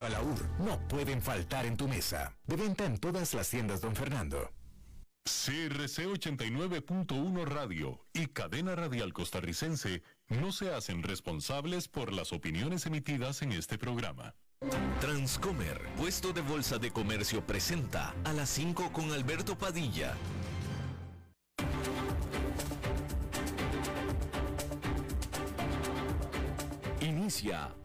Balaur no pueden faltar en tu mesa. De venta en todas las tiendas, don Fernando. CRC 89.1 Radio y Cadena Radial Costarricense no se hacen responsables por las opiniones emitidas en este programa. Transcomer, puesto de bolsa de comercio, presenta a las 5 con Alberto Padilla. Inicia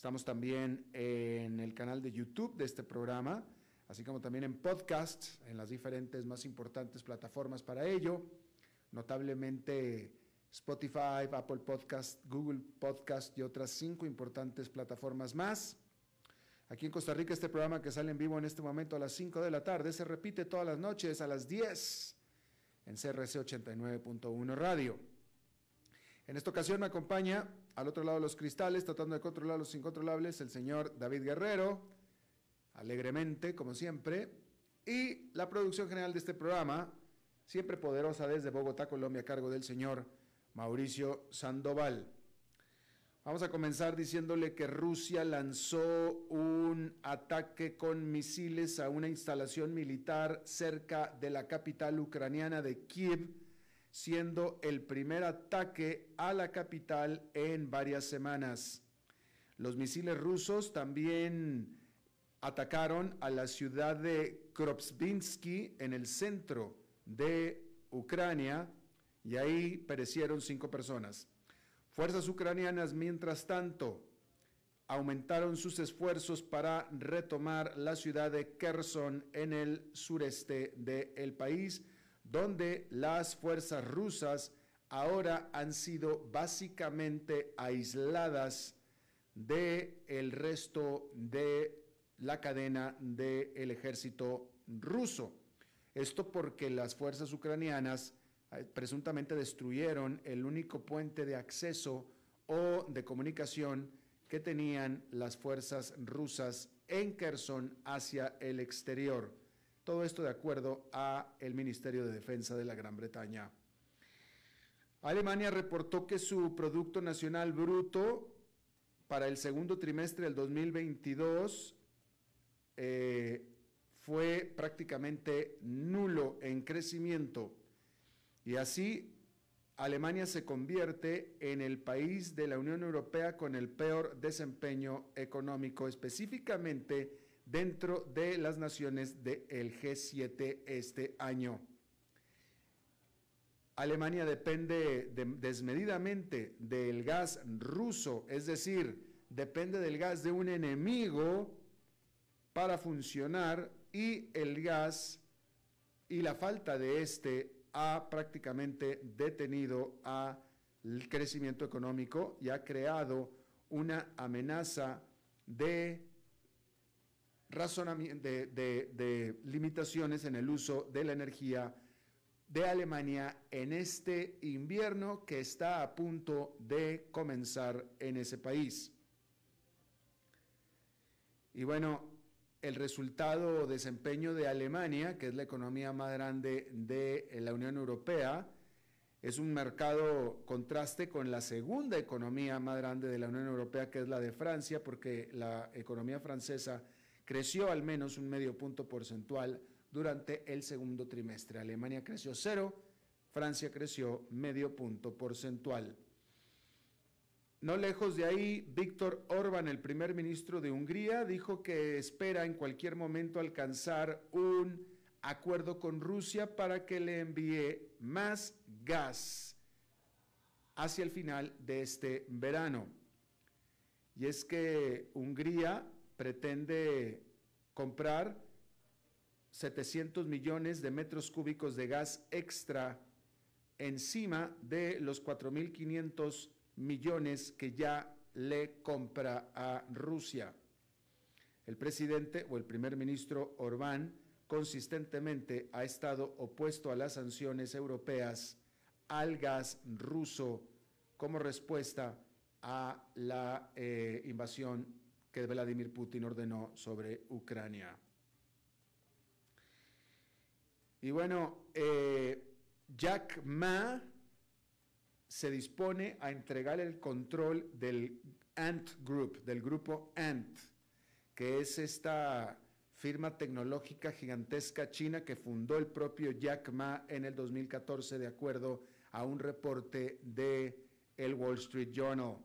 Estamos también en el canal de YouTube de este programa, así como también en podcasts, en las diferentes más importantes plataformas para ello, notablemente Spotify, Apple Podcast, Google Podcast y otras cinco importantes plataformas más. Aquí en Costa Rica este programa que sale en vivo en este momento a las 5 de la tarde se repite todas las noches a las 10 en CRC 89.1 Radio. En esta ocasión me acompaña al otro lado de los cristales, tratando de controlar los incontrolables, el señor David Guerrero, alegremente, como siempre, y la producción general de este programa, siempre poderosa desde Bogotá, Colombia, a cargo del señor Mauricio Sandoval. Vamos a comenzar diciéndole que Rusia lanzó un ataque con misiles a una instalación militar cerca de la capital ucraniana de Kiev, siendo el primer ataque a la capital en varias semanas. Los misiles rusos también atacaron a la ciudad de Kropsvinsky en el centro de Ucrania y ahí perecieron cinco personas. Fuerzas ucranianas, mientras tanto, aumentaron sus esfuerzos para retomar la ciudad de Kherson en el sureste del país donde las fuerzas rusas ahora han sido básicamente aisladas del el resto de la cadena del ejército ruso. Esto porque las fuerzas ucranianas eh, presuntamente destruyeron el único puente de acceso o de comunicación que tenían las fuerzas rusas en Kherson hacia el exterior. Todo esto de acuerdo a el Ministerio de Defensa de la Gran Bretaña. Alemania reportó que su Producto Nacional Bruto para el segundo trimestre del 2022 eh, fue prácticamente nulo en crecimiento y así Alemania se convierte en el país de la Unión Europea con el peor desempeño económico, específicamente dentro de las naciones del G7 este año. Alemania depende desmedidamente del gas ruso, es decir, depende del gas de un enemigo para funcionar y el gas y la falta de este ha prácticamente detenido al crecimiento económico y ha creado una amenaza de razonamiento, de, limitaciones en el uso de la energía de Alemania en este invierno que está a punto de comenzar en ese país. Y bueno, el resultado o desempeño de Alemania, que es la economía más grande de la Unión Europea, es un mercado contraste con la segunda economía más grande de la Unión Europea, que es la de Francia, porque la economía francesa creció al menos un medio punto porcentual durante el segundo trimestre. Alemania creció cero, Francia creció medio punto porcentual. No lejos de ahí, Víctor Orban, el primer ministro de Hungría, dijo que espera en cualquier momento alcanzar un acuerdo con Rusia para que le envíe más gas hacia el final de este verano. Y es que Hungría pretende comprar 700 millones de metros cúbicos de gas extra encima de los 4.500 millones que ya le compra a Rusia. El presidente o el primer ministro Orbán consistentemente ha estado opuesto a las sanciones europeas al gas ruso como respuesta a la eh, invasión que Vladimir Putin ordenó sobre Ucrania. Y bueno, eh, Jack Ma se dispone a entregar el control del Ant Group, del grupo Ant, que es esta firma tecnológica gigantesca china que fundó el propio Jack Ma en el 2014 de acuerdo a un reporte de el Wall Street Journal.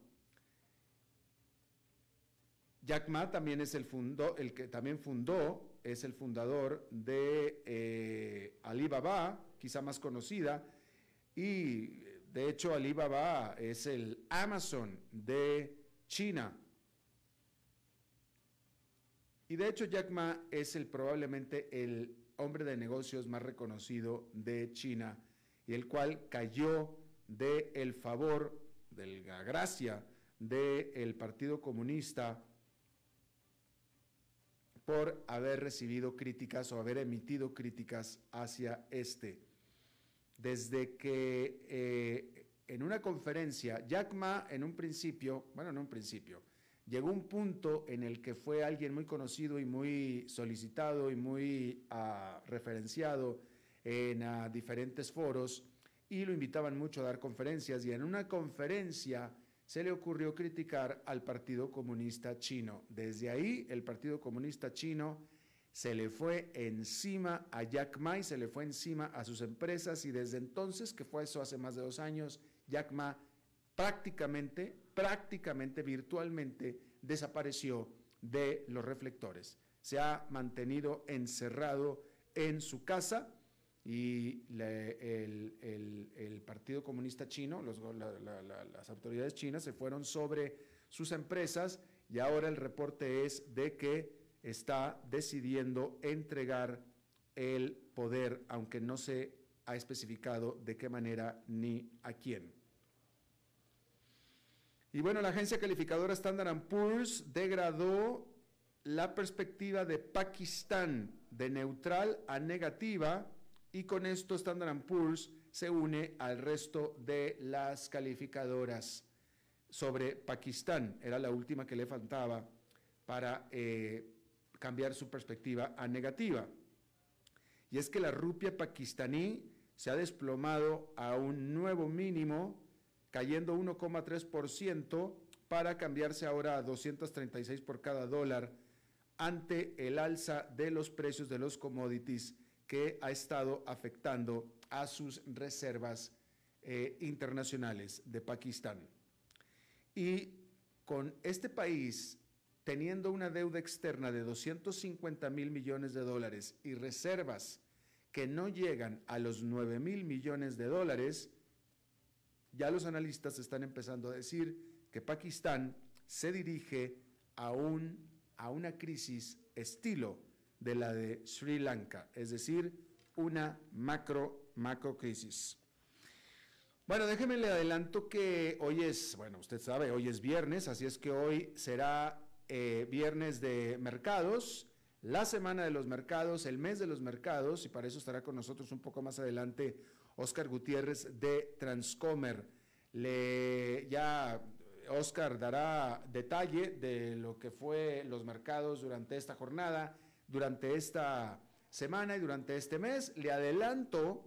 Jack Ma también es el, fundó, el que también fundó, es el fundador de eh, Alibaba, quizá más conocida, y de hecho Alibaba es el Amazon de China. Y de hecho Jack Ma es probablemente el hombre de negocios más reconocido de China y el cual cayó de el favor, de la gracia del Partido Comunista por haber recibido críticas o haber emitido críticas hacia este. Desde que eh, en una conferencia, Jack Ma en un principio, bueno, en un principio, llegó un punto en el que fue alguien muy conocido y muy solicitado y muy uh, referenciado en uh, diferentes foros y lo invitaban mucho a dar conferencias y en una conferencia se le ocurrió criticar al Partido Comunista Chino. Desde ahí el Partido Comunista Chino se le fue encima a Jack Ma y se le fue encima a sus empresas y desde entonces, que fue eso hace más de dos años, Jack Ma prácticamente, prácticamente, virtualmente desapareció de los reflectores. Se ha mantenido encerrado en su casa y el, Partido Comunista Chino, las autoridades chinas se fueron sobre sus empresas y ahora el reporte es de que está decidiendo entregar el poder, aunque no se ha especificado de qué manera ni a quién. Y bueno, la agencia calificadora Standard Poor's degradó la perspectiva de Pakistán de neutral a negativa y con esto Standard Poor's se une al resto de las calificadoras sobre Pakistán. Era la última que le faltaba para eh, cambiar su perspectiva a negativa. Y es que la rupia pakistaní se ha desplomado a un nuevo mínimo, cayendo 1,3% para cambiarse ahora a 236 por cada dólar ante el alza de los precios de los commodities que ha estado afectando a sus reservas eh, internacionales de Pakistán. Y con este país teniendo una deuda externa de 250 mil millones de dólares y reservas que no llegan a los 9 mil millones de dólares, ya los analistas están empezando a decir que Pakistán se dirige a, un, a una crisis estilo de la de Sri Lanka, es decir, una macro, macro crisis. Bueno, déjeme le adelanto que hoy es, bueno, usted sabe, hoy es viernes, así es que hoy será eh, viernes de mercados, la semana de los mercados, el mes de los mercados, y para eso estará con nosotros un poco más adelante Oscar Gutiérrez de Transcomer. Le, ya Oscar dará detalle de lo que fue los mercados durante esta jornada durante esta semana y durante este mes. Le adelanto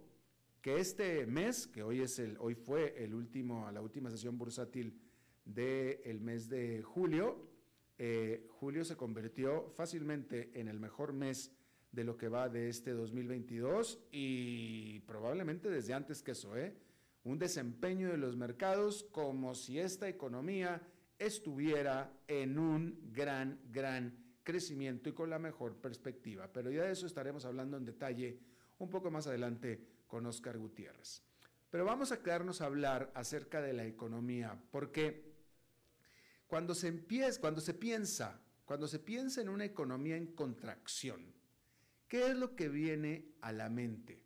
que este mes, que hoy es el, hoy fue el último, la última sesión bursátil del mes de julio, eh, julio se convirtió fácilmente en el mejor mes de lo que va de este 2022 y probablemente desde antes que eso, ¿eh? un desempeño de los mercados como si esta economía estuviera en un gran, gran crecimiento y con la mejor perspectiva. Pero ya de eso estaremos hablando en detalle un poco más adelante con Oscar Gutiérrez. Pero vamos a quedarnos a hablar acerca de la economía, porque cuando se empieza, cuando se piensa, cuando se piensa en una economía en contracción, ¿qué es lo que viene a la mente?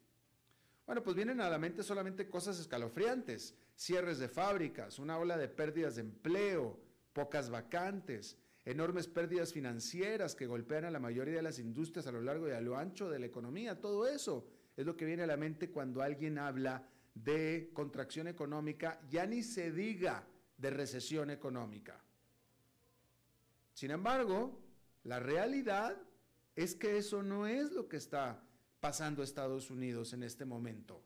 Bueno, pues vienen a la mente solamente cosas escalofriantes, cierres de fábricas, una ola de pérdidas de empleo, pocas vacantes, enormes pérdidas financieras que golpean a la mayoría de las industrias a lo largo y a lo ancho de la economía, todo eso es lo que viene a la mente cuando alguien habla de contracción económica, ya ni se diga de recesión económica. Sin embargo, la realidad es que eso no es lo que está pasando Estados Unidos en este momento.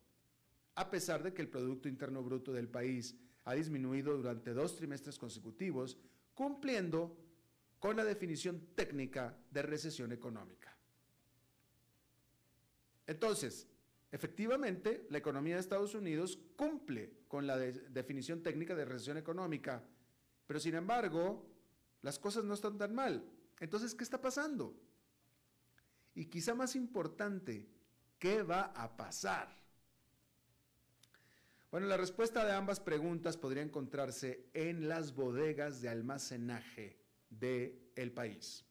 A pesar de que el Producto Interno Bruto del país ha disminuido durante dos trimestres consecutivos, cumpliendo con la definición técnica de recesión económica. Entonces, efectivamente, la economía de Estados Unidos cumple con la definición técnica de recesión económica, pero sin embargo, las cosas no están tan mal. Entonces, ¿qué está pasando? Y quizá más importante, ¿qué va a pasar? Bueno, la respuesta de ambas preguntas podría encontrarse en las bodegas de almacenaje del el país.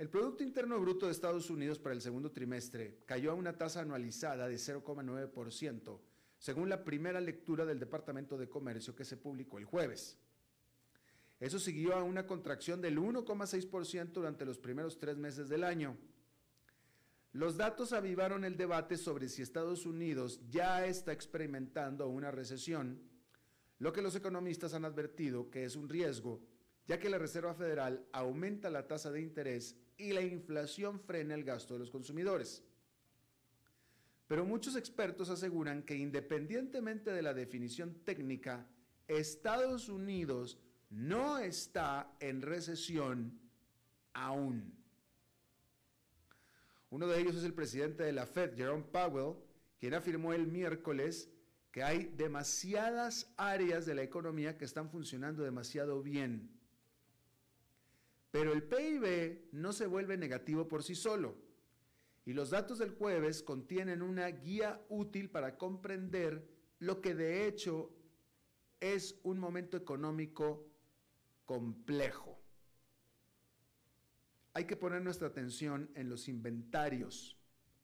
El Producto Interno Bruto de Estados Unidos para el segundo trimestre cayó a una tasa anualizada de 0,9%, según la primera lectura del Departamento de Comercio que se publicó el jueves. Eso siguió a una contracción del 1,6% durante los primeros tres meses del año. Los datos avivaron el debate sobre si Estados Unidos ya está experimentando una recesión, lo que los economistas han advertido que es un riesgo ya que la Reserva Federal aumenta la tasa de interés y la inflación frena el gasto de los consumidores. Pero muchos expertos aseguran que independientemente de la definición técnica, Estados Unidos no está en recesión aún. Uno de ellos es el presidente de la Fed, Jerome Powell, quien afirmó el miércoles que hay demasiadas áreas de la economía que están funcionando demasiado bien pero el PIB no se vuelve negativo por sí solo. Y los datos del jueves contienen una guía útil para comprender lo que de hecho es un momento económico complejo. Hay que poner nuestra atención en los inventarios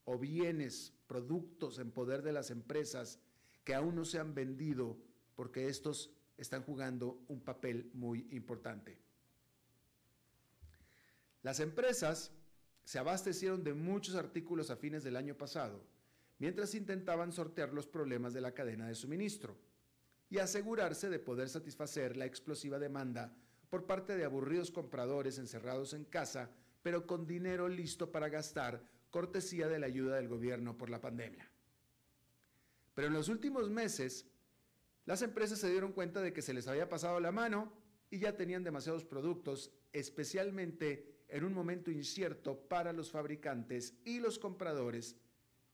o bienes, productos en poder de las empresas que aún no se han vendido porque estos están jugando un papel muy importante. Las empresas se abastecieron de muchos artículos a fines del año pasado, mientras intentaban sortear los problemas de la cadena de suministro y asegurarse de poder satisfacer la explosiva demanda por parte de aburridos compradores encerrados en casa, pero con dinero listo para gastar, cortesía de la ayuda del gobierno por la pandemia. Pero en los últimos meses, las empresas se dieron cuenta de que se les había pasado la mano y ya tenían demasiados productos, especialmente en un momento incierto para los fabricantes y los compradores,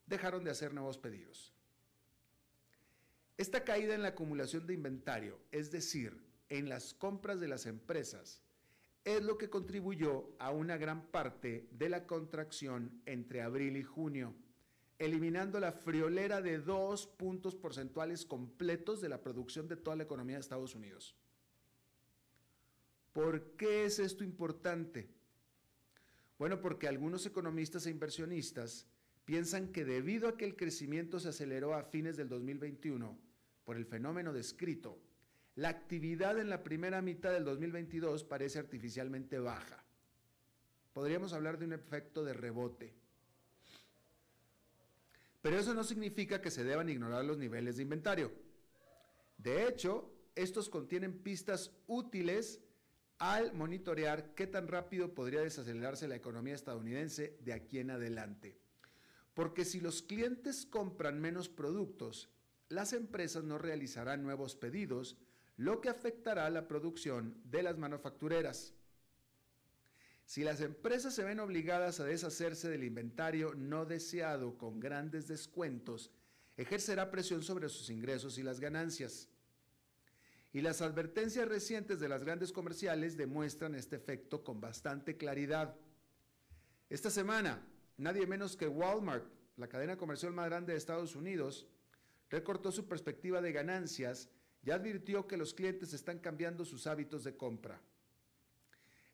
dejaron de hacer nuevos pedidos. Esta caída en la acumulación de inventario, es decir, en las compras de las empresas, es lo que contribuyó a una gran parte de la contracción entre abril y junio, eliminando la friolera de dos puntos porcentuales completos de la producción de toda la economía de Estados Unidos. ¿Por qué es esto importante? Bueno, porque algunos economistas e inversionistas piensan que debido a que el crecimiento se aceleró a fines del 2021 por el fenómeno descrito, la actividad en la primera mitad del 2022 parece artificialmente baja. Podríamos hablar de un efecto de rebote. Pero eso no significa que se deban ignorar los niveles de inventario. De hecho, estos contienen pistas útiles al monitorear qué tan rápido podría desacelerarse la economía estadounidense de aquí en adelante. Porque si los clientes compran menos productos, las empresas no realizarán nuevos pedidos, lo que afectará la producción de las manufactureras. Si las empresas se ven obligadas a deshacerse del inventario no deseado con grandes descuentos, ejercerá presión sobre sus ingresos y las ganancias. Y las advertencias recientes de las grandes comerciales demuestran este efecto con bastante claridad. Esta semana, nadie menos que Walmart, la cadena comercial más grande de Estados Unidos, recortó su perspectiva de ganancias y advirtió que los clientes están cambiando sus hábitos de compra.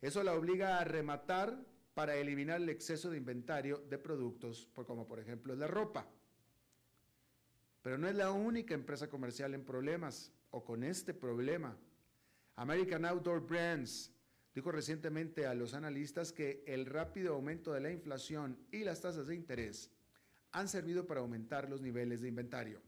Eso la obliga a rematar para eliminar el exceso de inventario de productos, como por ejemplo la ropa. Pero no es la única empresa comercial en problemas o con este problema. American Outdoor Brands dijo recientemente a los analistas que el rápido aumento de la inflación y las tasas de interés han servido para aumentar los niveles de inventario.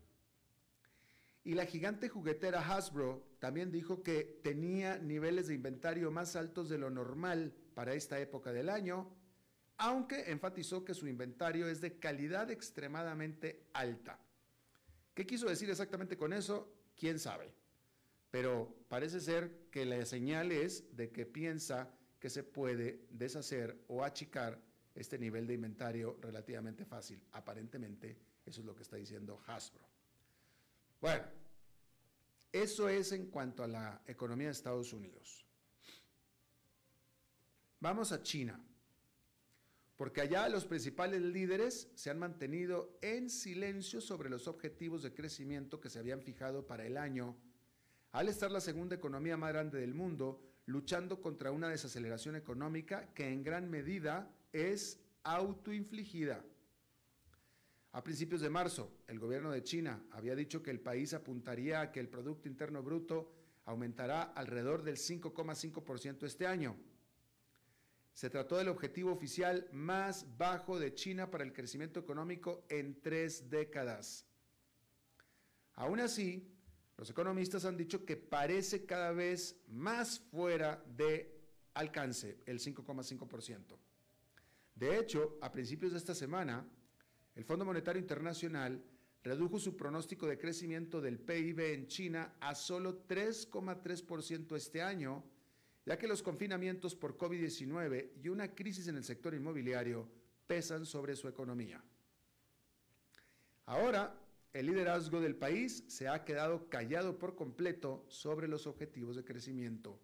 Y la gigante juguetera Hasbro también dijo que tenía niveles de inventario más altos de lo normal para esta época del año, aunque enfatizó que su inventario es de calidad extremadamente alta. ¿Qué quiso decir exactamente con eso? ¿Quién sabe? Pero parece ser que la señal es de que piensa que se puede deshacer o achicar este nivel de inventario relativamente fácil. Aparentemente, eso es lo que está diciendo Hasbro. Bueno, eso es en cuanto a la economía de Estados Unidos. Vamos a China, porque allá los principales líderes se han mantenido en silencio sobre los objetivos de crecimiento que se habían fijado para el año, al estar la segunda economía más grande del mundo, luchando contra una desaceleración económica que en gran medida es autoinfligida. A principios de marzo, el gobierno de China había dicho que el país apuntaría a que el Producto Interno Bruto aumentará alrededor del 5,5% este año. Se trató del objetivo oficial más bajo de China para el crecimiento económico en tres décadas. Aún así, los economistas han dicho que parece cada vez más fuera de alcance el 5,5%. De hecho, a principios de esta semana, el Fondo Monetario Internacional redujo su pronóstico de crecimiento del PIB en China a solo 3,3% este año, ya que los confinamientos por COVID-19 y una crisis en el sector inmobiliario pesan sobre su economía. Ahora, el liderazgo del país se ha quedado callado por completo sobre los objetivos de crecimiento,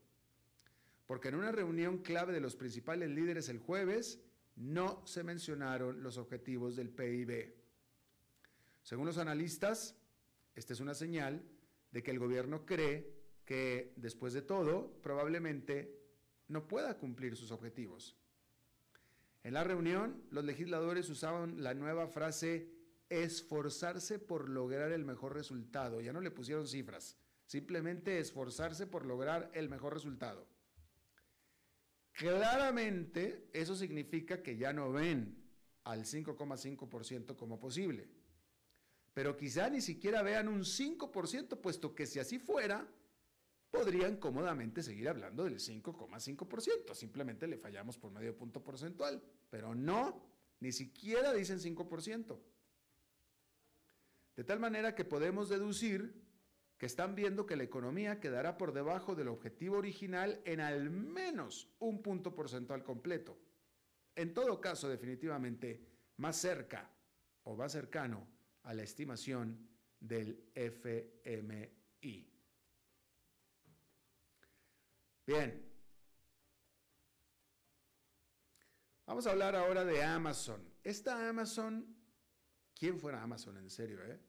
porque en una reunión clave de los principales líderes el jueves, no se mencionaron los objetivos del PIB. Según los analistas, esta es una señal de que el gobierno cree que, después de todo, probablemente no pueda cumplir sus objetivos. En la reunión, los legisladores usaban la nueva frase esforzarse por lograr el mejor resultado. Ya no le pusieron cifras, simplemente esforzarse por lograr el mejor resultado. Claramente eso significa que ya no ven al 5,5% como posible. Pero quizá ni siquiera vean un 5%, puesto que si así fuera, podrían cómodamente seguir hablando del 5,5%. Simplemente le fallamos por medio punto porcentual. Pero no, ni siquiera dicen 5%. De tal manera que podemos deducir que están viendo que la economía quedará por debajo del objetivo original en al menos un punto porcentual completo. En todo caso, definitivamente, más cerca o más cercano a la estimación del FMI. Bien. Vamos a hablar ahora de Amazon. Esta Amazon, ¿quién fuera Amazon en serio? Eh?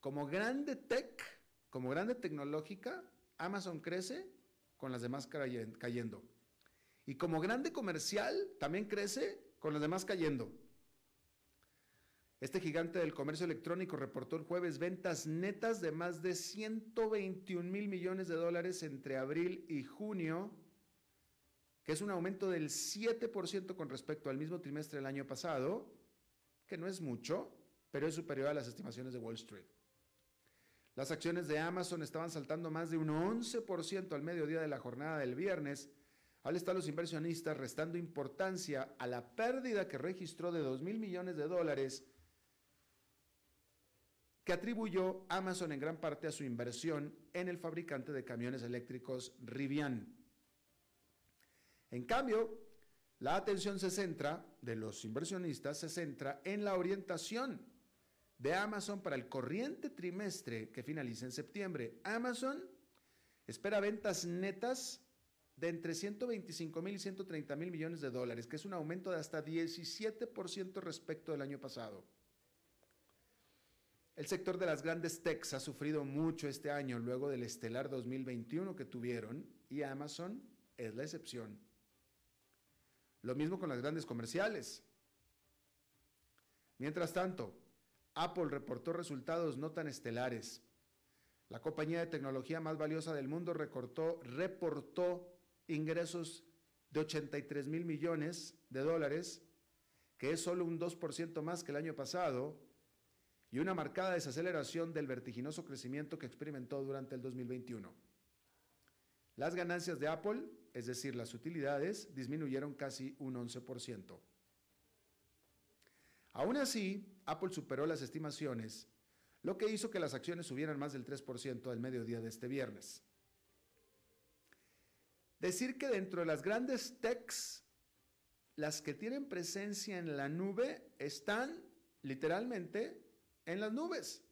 Como grande tech, como grande tecnológica, Amazon crece con las demás cayendo. Y como grande comercial, también crece con las demás cayendo. Este gigante del comercio electrónico reportó el jueves ventas netas de más de 121 mil millones de dólares entre abril y junio, que es un aumento del 7% con respecto al mismo trimestre del año pasado, que no es mucho, pero es superior a las estimaciones de Wall Street. Las acciones de Amazon estaban saltando más de un 11% al mediodía de la jornada del viernes, al estar los inversionistas restando importancia a la pérdida que registró de 2 mil millones de dólares que atribuyó Amazon en gran parte a su inversión en el fabricante de camiones eléctricos Rivian. En cambio, la atención se centra, de los inversionistas, se centra en la orientación de Amazon para el corriente trimestre que finaliza en septiembre. Amazon espera ventas netas de entre 125 mil y 130 mil millones de dólares, que es un aumento de hasta 17% respecto del año pasado. El sector de las grandes techs ha sufrido mucho este año luego del estelar 2021 que tuvieron y Amazon es la excepción. Lo mismo con las grandes comerciales. Mientras tanto, Apple reportó resultados no tan estelares. La compañía de tecnología más valiosa del mundo recortó, reportó ingresos de 83 mil millones de dólares, que es solo un 2% más que el año pasado, y una marcada desaceleración del vertiginoso crecimiento que experimentó durante el 2021. Las ganancias de Apple, es decir, las utilidades, disminuyeron casi un 11%. Aún así, Apple superó las estimaciones, lo que hizo que las acciones subieran más del 3% al mediodía de este viernes. Decir que dentro de las grandes techs, las que tienen presencia en la nube están literalmente en las nubes.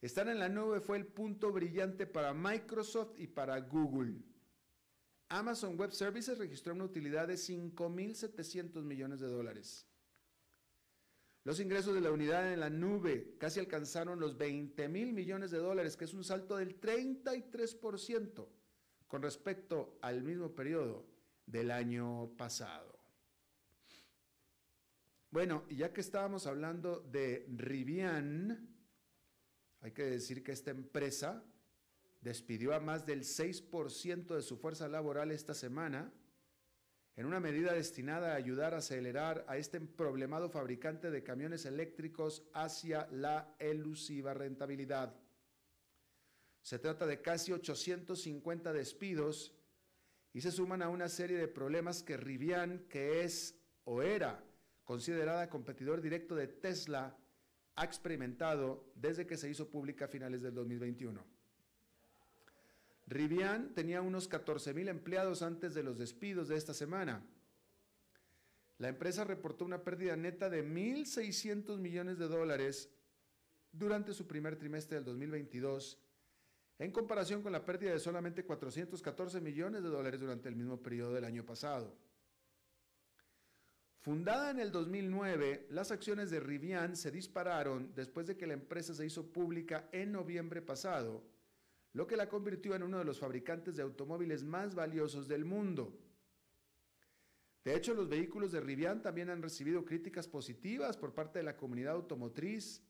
Estar en la nube fue el punto brillante para Microsoft y para Google. Amazon Web Services registró una utilidad de 5.700 millones de dólares. Los ingresos de la unidad en la nube casi alcanzaron los 20 mil millones de dólares, que es un salto del 33% con respecto al mismo periodo del año pasado. Bueno, ya que estábamos hablando de Rivian, hay que decir que esta empresa despidió a más del 6% de su fuerza laboral esta semana en una medida destinada a ayudar a acelerar a este problemado fabricante de camiones eléctricos hacia la elusiva rentabilidad. Se trata de casi 850 despidos y se suman a una serie de problemas que Rivian, que es o era considerada competidor directo de Tesla, ha experimentado desde que se hizo pública a finales del 2021. Rivian tenía unos 14 mil empleados antes de los despidos de esta semana. La empresa reportó una pérdida neta de 1.600 millones de dólares durante su primer trimestre del 2022 en comparación con la pérdida de solamente 414 millones de dólares durante el mismo periodo del año pasado. Fundada en el 2009, las acciones de Rivian se dispararon después de que la empresa se hizo pública en noviembre pasado, lo que la convirtió en uno de los fabricantes de automóviles más valiosos del mundo. De hecho, los vehículos de Rivian también han recibido críticas positivas por parte de la comunidad automotriz,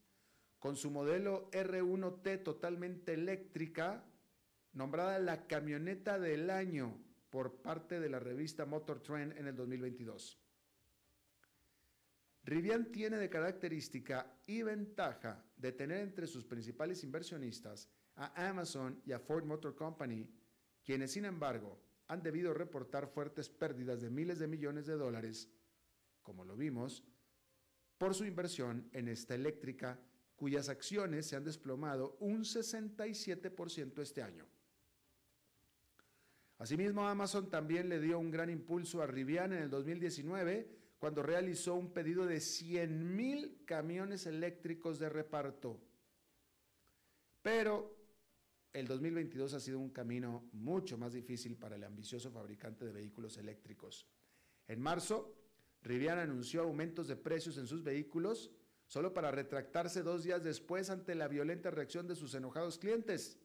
con su modelo R1T totalmente eléctrica, nombrada la camioneta del año por parte de la revista Motor Trend en el 2022. Rivian tiene de característica y ventaja de tener entre sus principales inversionistas a Amazon y a Ford Motor Company, quienes sin embargo han debido reportar fuertes pérdidas de miles de millones de dólares, como lo vimos, por su inversión en esta eléctrica cuyas acciones se han desplomado un 67% este año. Asimismo, Amazon también le dio un gran impulso a Rivian en el 2019 cuando realizó un pedido de 100.000 camiones eléctricos de reparto. Pero el 2022 ha sido un camino mucho más difícil para el ambicioso fabricante de vehículos eléctricos. En marzo, Rivian anunció aumentos de precios en sus vehículos solo para retractarse dos días después ante la violenta reacción de sus enojados clientes.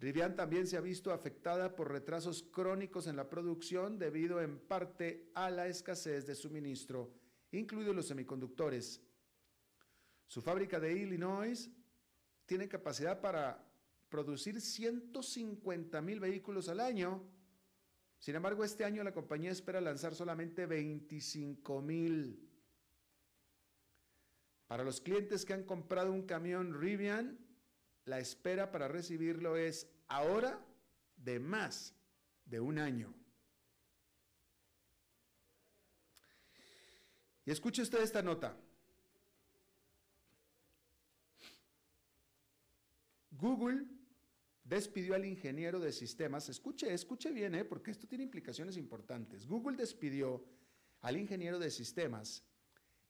Rivian también se ha visto afectada por retrasos crónicos en la producción debido en parte a la escasez de suministro, incluidos los semiconductores. Su fábrica de Illinois tiene capacidad para producir 150 mil vehículos al año. Sin embargo, este año la compañía espera lanzar solamente 25 mil. Para los clientes que han comprado un camión Rivian, la espera para recibirlo es ahora de más de un año. Y escuche usted esta nota. Google despidió al ingeniero de sistemas. Escuche, escuche bien, ¿eh? porque esto tiene implicaciones importantes. Google despidió al ingeniero de sistemas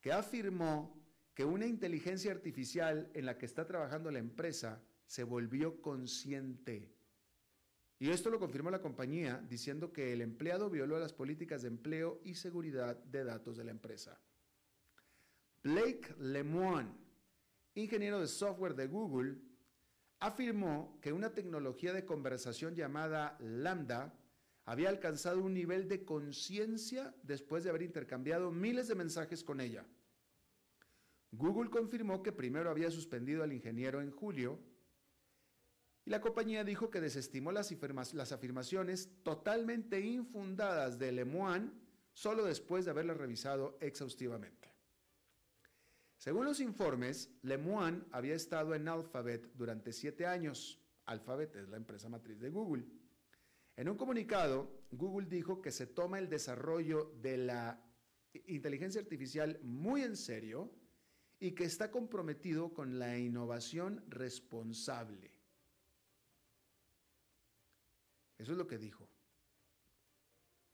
que afirmó que una inteligencia artificial en la que está trabajando la empresa se volvió consciente. Y esto lo confirmó la compañía diciendo que el empleado violó las políticas de empleo y seguridad de datos de la empresa. Blake Lemoine, ingeniero de software de Google, afirmó que una tecnología de conversación llamada Lambda había alcanzado un nivel de conciencia después de haber intercambiado miles de mensajes con ella. Google confirmó que primero había suspendido al ingeniero en julio y la compañía dijo que desestimó las, afirmaciones totalmente infundadas de Lemoine solo después de haberlas revisado exhaustivamente. Según los informes, Lemoine había estado en Alphabet durante siete años. Alphabet es la empresa matriz de Google. En un comunicado, Google dijo que se toma el desarrollo de la inteligencia artificial muy en serio y que está comprometido con la innovación responsable. Eso es lo que dijo.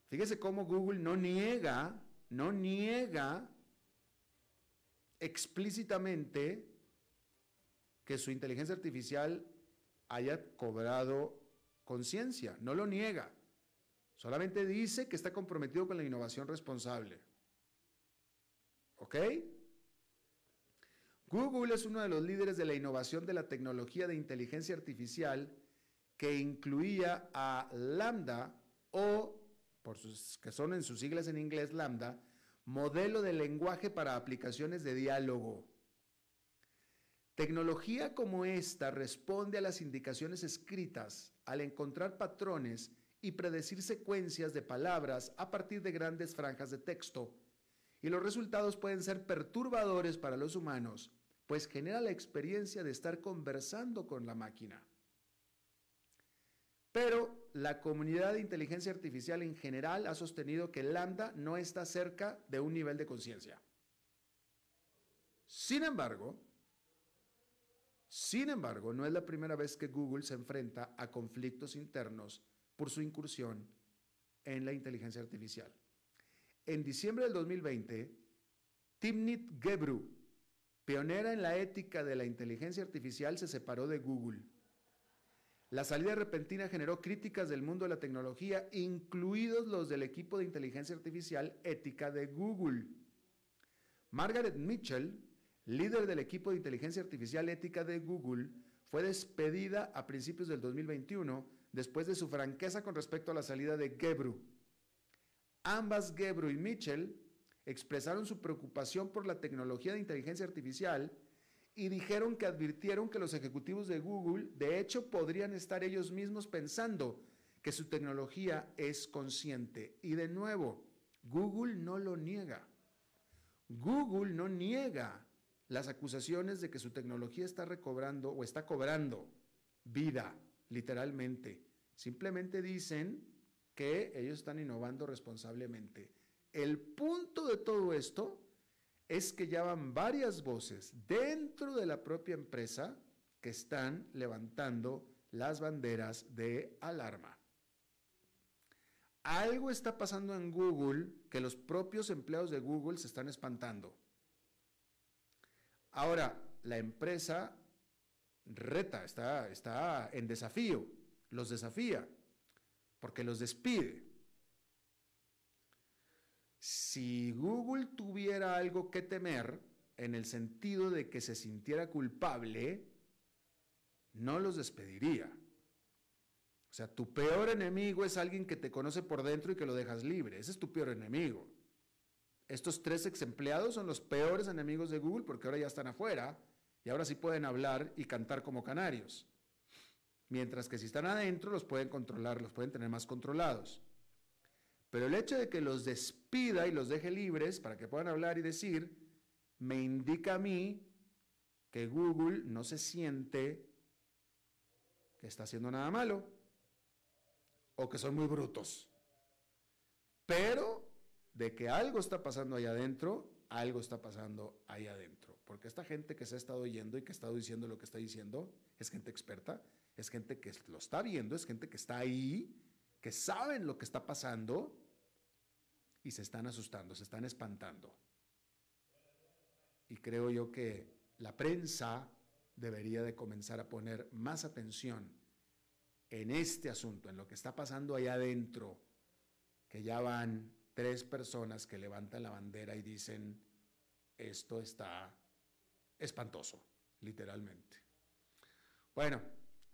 Fíjese cómo Google no niega, no niega explícitamente que su inteligencia artificial haya cobrado conciencia, no lo niega. Solamente dice que está comprometido con la innovación responsable. ¿Ok? Google es uno de los líderes de la innovación de la tecnología de inteligencia artificial que incluía a Lambda o, por sus, que son en sus siglas en inglés Lambda, modelo de lenguaje para aplicaciones de diálogo. Tecnología como esta responde a las indicaciones escritas al encontrar patrones y predecir secuencias de palabras a partir de grandes franjas de texto. Y los resultados pueden ser perturbadores para los humanos, pues genera la experiencia de estar conversando con la máquina. Pero la comunidad de inteligencia artificial en general ha sostenido que Lambda no está cerca de un nivel de conciencia. Sin embargo, sin embargo, no es la primera vez que Google se enfrenta a conflictos internos por su incursión en la inteligencia artificial. En diciembre del 2020, Timnit Gebru, pionera en la ética de la inteligencia artificial, se separó de Google. La salida repentina generó críticas del mundo de la tecnología, incluidos los del equipo de inteligencia artificial ética de Google. Margaret Mitchell, líder del equipo de inteligencia artificial ética de Google, fue despedida a principios del 2021 después de su franqueza con respecto a la salida de Gebru. Ambas, Gebru y Mitchell, expresaron su preocupación por la tecnología de inteligencia artificial y dijeron que advirtieron que los ejecutivos de Google, de hecho, podrían estar ellos mismos pensando que su tecnología es consciente. Y de nuevo, Google no lo niega. Google no niega las acusaciones de que su tecnología está recobrando o está cobrando vida, literalmente. Simplemente dicen que ellos están innovando responsablemente. El punto de todo esto es que ya van varias voces dentro de la propia empresa que están levantando las banderas de alarma. Algo está pasando en Google que los propios empleados de Google se están espantando. Ahora, la empresa reta, está, está en desafío, los desafía, porque los despide. Si Google tuviera algo que temer, en el sentido de que se sintiera culpable, no los despediría. O sea, tu peor enemigo es alguien que te conoce por dentro y que lo dejas libre. Ese es tu peor enemigo. Estos tres ex empleados son los peores enemigos de Google porque ahora ya están afuera y ahora sí pueden hablar y cantar como canarios. Mientras que si están adentro los pueden controlar, los pueden tener más controlados. Pero el hecho de que los despida y los deje libres para que puedan hablar y decir, me indica a mí que Google no se siente que está haciendo nada malo o que son muy brutos. Pero de que algo está pasando ahí adentro, algo está pasando ahí adentro. Porque esta gente que se ha estado oyendo y que ha estado diciendo lo que está diciendo es gente experta, es gente que lo está viendo, es gente que está ahí, que saben lo que está pasando y se están asustando, se están espantando. Y creo yo que la prensa debería de comenzar a poner más atención en este asunto, en lo que está pasando allá adentro, que ya van tres personas que levantan la bandera y dicen, esto está espantoso, literalmente. Bueno,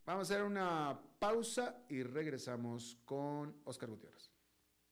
vamos a hacer una pausa y regresamos con Oscar Gutiérrez.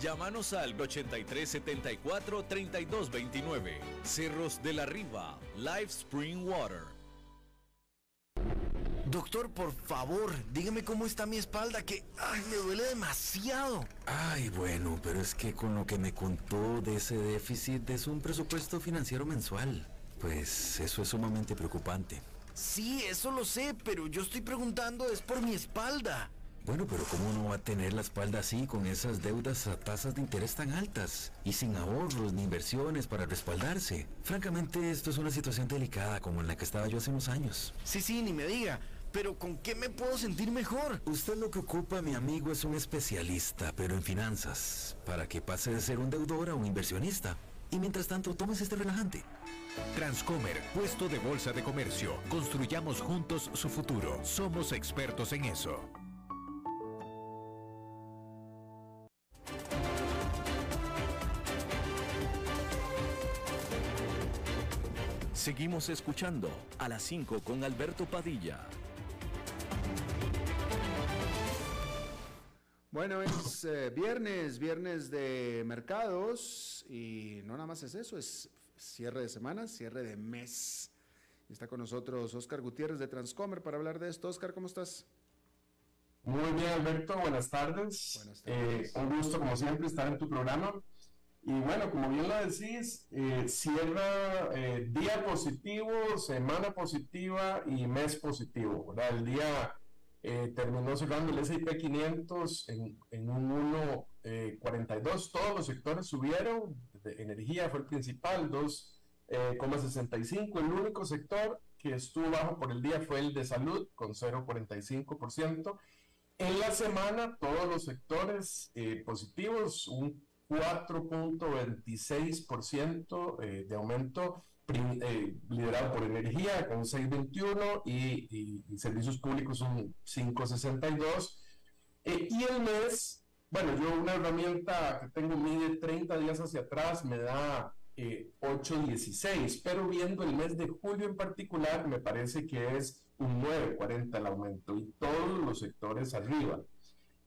Llámanos al 8374-3229. Cerros de la Riva, Live Spring Water. Doctor, por favor, dígame cómo está mi espalda, que ay, me duele demasiado. Ay, bueno, pero es que con lo que me contó de ese déficit es un presupuesto financiero mensual. Pues eso es sumamente preocupante. Sí, eso lo sé, pero yo estoy preguntando es por mi espalda. Bueno, pero ¿cómo no va a tener la espalda así con esas deudas a tasas de interés tan altas y sin ahorros ni inversiones para respaldarse? Francamente, esto es una situación delicada como en la que estaba yo hace unos años. Sí, sí, ni me diga. Pero ¿con qué me puedo sentir mejor? Usted lo que ocupa, mi amigo, es un especialista, pero en finanzas, para que pase de ser un deudor a un inversionista. Y mientras tanto, tomes este relajante. Transcomer, puesto de bolsa de comercio. Construyamos juntos su futuro. Somos expertos en eso. Seguimos escuchando a las 5 con Alberto Padilla. Bueno, es eh, viernes, viernes de mercados y no nada más es eso, es cierre de semana, cierre de mes. Está con nosotros Oscar Gutiérrez de Transcomer para hablar de esto. Oscar, ¿cómo estás? Muy bien, Alberto, buenas tardes. Buenas tardes. Eh, un gusto, como siempre, estar en tu programa. Y bueno, como bien lo decís, eh, cierra eh, día positivo, semana positiva y mes positivo. ¿verdad? El día eh, terminó cerrando el S&P 500 en, en un 1.42. Todos los sectores subieron. energía fue el principal, 2,65. el único sector que estuvo bajo por el día fue el de salud, con 0,45%. En la semana, todos los sectores positivos, un 4.26% eh, de aumento eh, liderado por energía con 6.21 y, y, servicios públicos un 5.62. Eh, y el mes, bueno, yo una herramienta que tengo mide 30 días hacia atrás me da 8.16, pero viendo el mes de julio en particular me parece que es un 9.40 el aumento y todos los sectores arriba.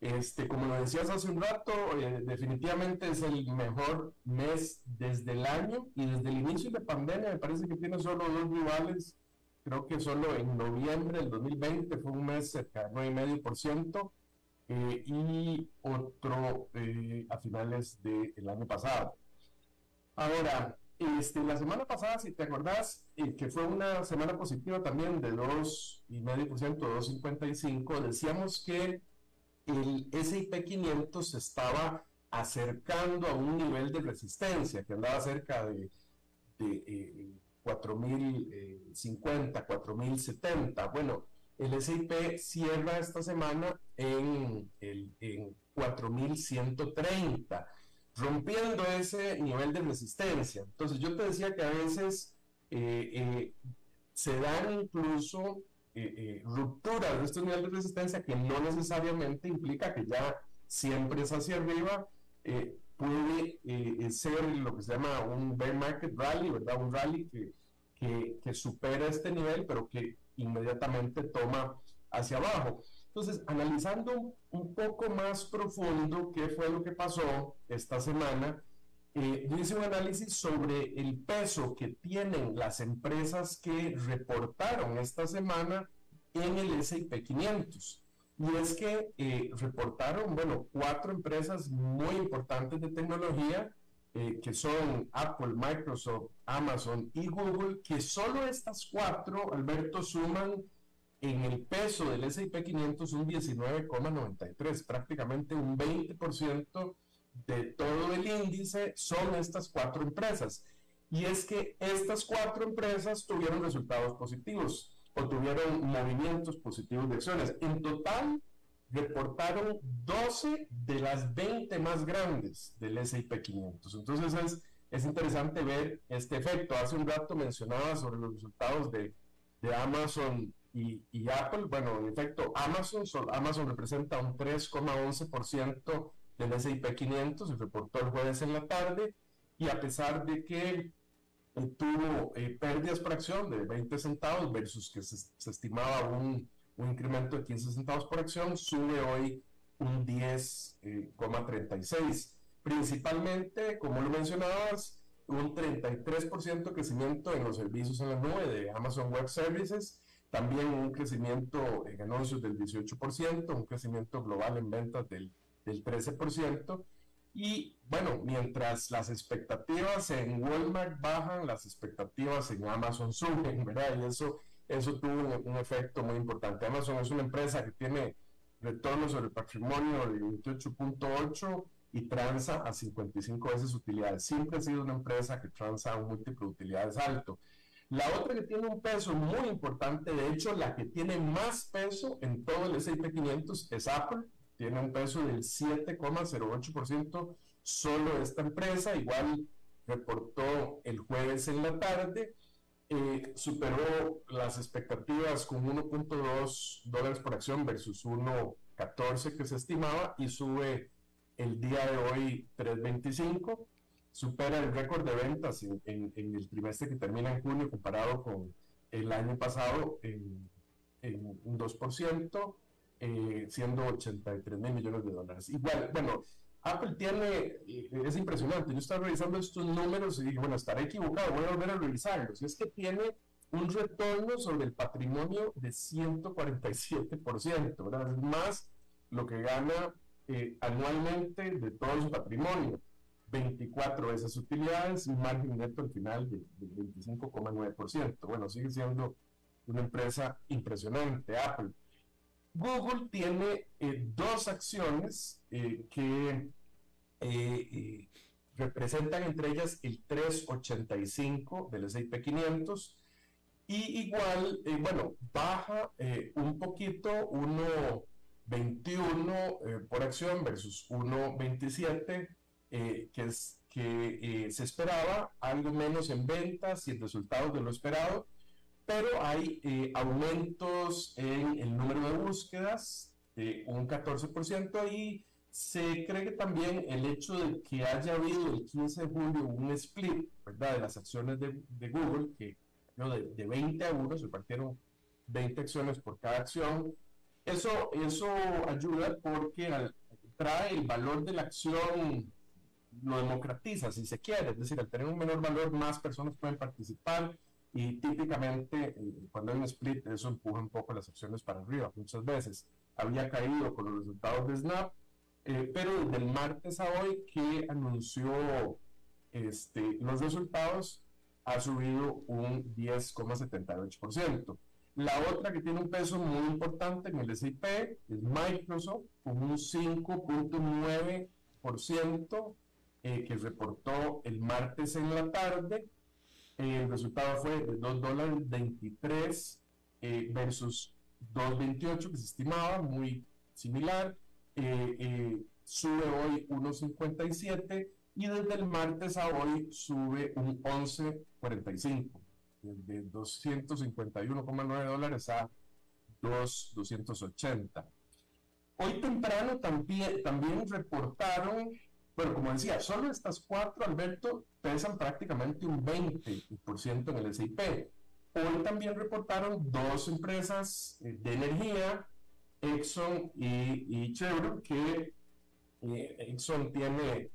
Este, como lo decías hace un rato, eh, definitivamente es el mejor mes desde el año y desde el inicio de pandemia me parece que tiene solo dos rivales. Creo que solo en noviembre del 2020 fue un mes cerca de 9,5% eh, y otro eh, a finales del año pasado. Ahora, este, la semana pasada, si te acordás, eh, que fue una semana positiva también de 2,5%, 2,55%, decíamos que el S&P 500 se estaba acercando a un nivel de resistencia que andaba cerca de, de 4.050, eh, 4.070. Bueno, el S&P cierra esta semana en, en 4.130, rompiendo ese nivel de resistencia. Entonces yo te decía que a veces eh, eh, se dan incluso eh, eh, ruptura de estos niveles de resistencia que no necesariamente implica que ya siempre es hacia arriba, eh, puede ser lo que se llama un bear market rally, ¿verdad? Un rally que, que, supera este nivel, pero que inmediatamente toma hacia abajo. Entonces, analizando un poco más profundo qué fue lo que pasó esta semana, eh, yo hice un análisis sobre el peso que tienen las empresas que reportaron esta semana en el S&P 500. Y es que eh, reportaron, bueno, cuatro empresas muy importantes de tecnología eh, que son Apple, Microsoft, Amazon y Google, que solo estas cuatro, Alberto, suman en el peso del S&P 500 un 19,93, prácticamente un 20% de todo el índice son estas cuatro empresas. Y es que estas cuatro empresas tuvieron resultados positivos o tuvieron movimientos positivos de acciones. En total, reportaron 12 de las 20 más grandes del S&P 500. Entonces es, es interesante ver este efecto. Hace un rato mencionaba sobre los resultados de, de Amazon y, y, Apple. Bueno, en efecto, Amazon, Amazon representa un 3,11% del S&P 500, se reportó el jueves en la tarde, y a pesar de que tuvo eh, pérdidas por acción de 20 centavos versus que se, estimaba un, un, incremento de 15 centavos por acción, sube hoy un 10,36. Eh, Principalmente, como lo mencionabas, un 33% crecimiento en los servicios en la nube de Amazon Web Services, también un crecimiento en anuncios del 18%, un crecimiento global en ventas del, del 13%, y bueno, mientras las expectativas en Walmart bajan, las expectativas en Amazon suben, ¿verdad? Y eso, eso tuvo un, efecto muy importante. Amazon es una empresa que tiene retorno sobre el patrimonio de 28.8 y transa a 55 veces utilidades. Siempre ha sido una empresa que transa a un múltiplo de utilidades alto. La otra que tiene un peso muy importante, de hecho la que tiene más peso en todo el S&P 500 es Apple, tiene un peso del 7,08% solo esta empresa, igual reportó el jueves en la tarde, eh, superó las expectativas con 1.2 dólares por acción versus 1.14 que se estimaba y sube el día de hoy 3.25, supera el récord de ventas en, el trimestre que termina en junio comparado con el año pasado en, en un 2%. Eh, siendo 83 mil millones de dólares. Igual, bueno, Apple tiene, eh, es impresionante, yo estaba revisando estos números y bueno, estaré equivocado, voy a volver a revisarlos. Y es que tiene un retorno sobre el patrimonio de 147%, ¿verdad? Es más lo que gana eh, anualmente de todo su patrimonio. 24 veces utilidades y margen neto al final de, de 25,9%. Bueno, sigue siendo una empresa impresionante, Apple. Google tiene eh, dos acciones eh, que eh, representan entre ellas el 385 del S&P 500 y igual, bueno, baja un poquito 1.21 por acción versus 1.27 que es que se esperaba algo menos en ventas y en resultados de lo esperado pero hay eh, aumentos en el número de búsquedas, de un 14%, y se cree que también el hecho de que haya habido el 15 de julio un split ¿verdad? de las acciones de, de Google, que de, de, 20 a 1 se partieron 20 acciones por cada acción, eso, eso ayuda porque trae el valor de la acción, lo democratiza si se quiere, es decir, al tener un menor valor más personas pueden participar y típicamente eh, cuando hay un split eso empuja un poco las acciones para arriba muchas veces. Había caído con los resultados de Snap, eh, pero desde el martes a hoy que anunció este, los resultados ha subido un 10,78%. La otra que tiene un peso muy importante en el S&P es Microsoft, con un 5.9% eh, que reportó el martes en la tarde el resultado fue de 2 dólares 23 eh, versus 2.28 que se estimaba, muy similar. Eh, eh, sube hoy 1.57 y desde el martes a hoy sube un 11.45, de 251,9 dólares a 2.280. Hoy temprano también, también reportaron bueno, como decía, solo estas cuatro, Alberto, pesan prácticamente un 20% en el S&P. Hoy también reportaron dos empresas eh, de energía, Exxon y, Chevron, que eh, Exxon tiene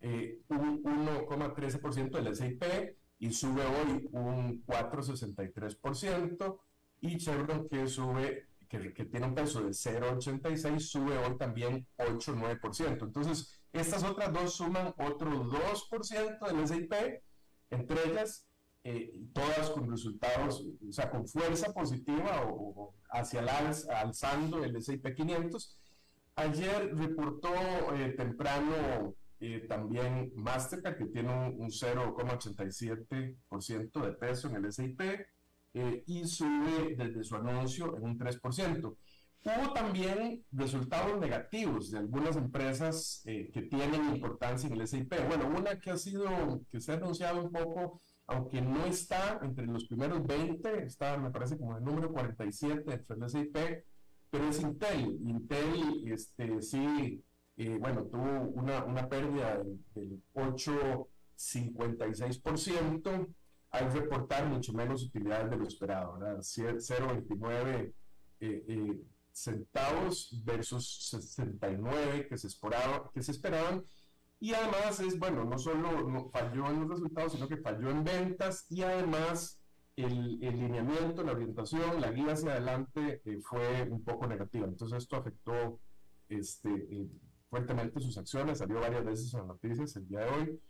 eh, un 1,13% del S&P y sube hoy un 4,63%, y Chevron que sube que, tiene un peso de 0,86, sube hoy también 8,9%. Entonces, Estas otras dos suman otro 2% del S&P, entre ellas eh, todas con resultados, o sea, con fuerza positiva o, hacia el alza, alzando el S&P 500. Ayer reportó eh, temprano eh, también Mastercard, que tiene un, un 0,87% de peso en el S&P y sube desde su anuncio en un 3%. Hubo también resultados negativos de algunas empresas eh, que tienen importancia en el SIP. Bueno, una que ha sido, que se ha anunciado un poco, aunque no está entre los primeros 20, está, me parece, como el número 47 entre el SIP, pero es Intel. Intel, este, sí, eh, bueno, tuvo una, una pérdida del, del 8,56% al reportar mucho menos utilidades de lo esperado, ¿verdad? 0,29 eh, eh centavos versus 69 que se, esperaba, que se esperaban. Y además es, bueno, no solo falló en los resultados, sino que falló en ventas y además el, el lineamiento, la orientación, la guía hacia adelante eh, fue un poco negativa. Entonces esto afectó este, eh, fuertemente sus acciones, salió varias veces en las noticias el día de hoy.